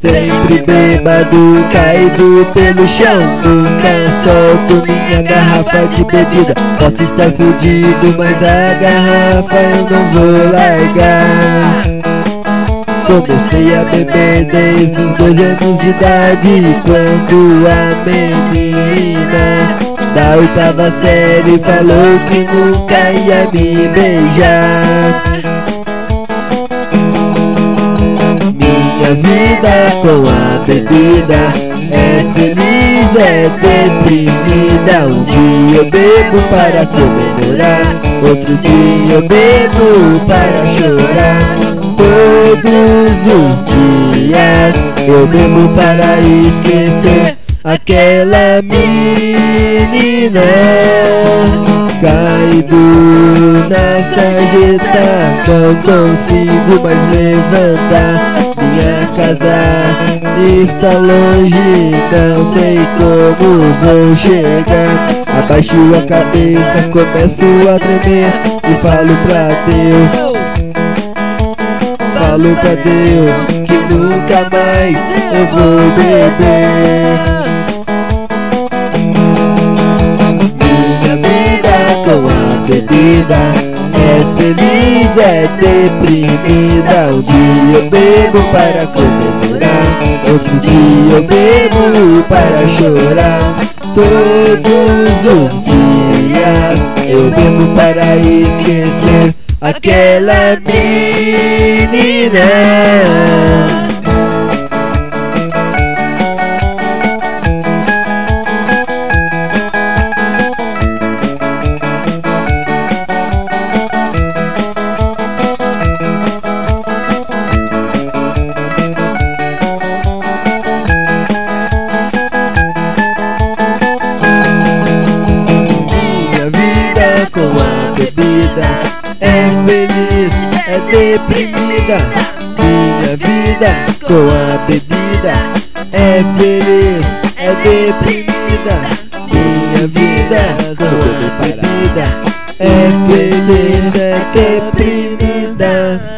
Sempre bêbado, caído pelo chão. Nunca solto minha garrafa de bebida. Posso estar fudido, mas a garrafa eu não vou largar. Comecei a beber desde os dois anos de idade Quando a menina da oitava série falou que nunca ia me beijar minha vida com a bebida É feliz, é deprimida. Um dia eu bebo para comemorar Outro dia eu bebo para chorar. Todos os dias eu bebo para esquecer Aquela menina Caído na sarjeta. Não consigo mais levantar casa. Está longe Não sei como vou chegar. Abaixo a cabeça, começo a tremer. E falo pra Deus. Falo pra Deus que nunca mais eu vou beber. Bebida. É feliz, é deprimida Um dia eu bebo para comemorar. Outro dia eu bebo para chorar. Todos os dias eu bebo para esquecer Aquela menina feliz, é deprimida. Minha vida com a bebida é feliz, é deprimida. Minha vida com a bebida é feliz, é deprimida.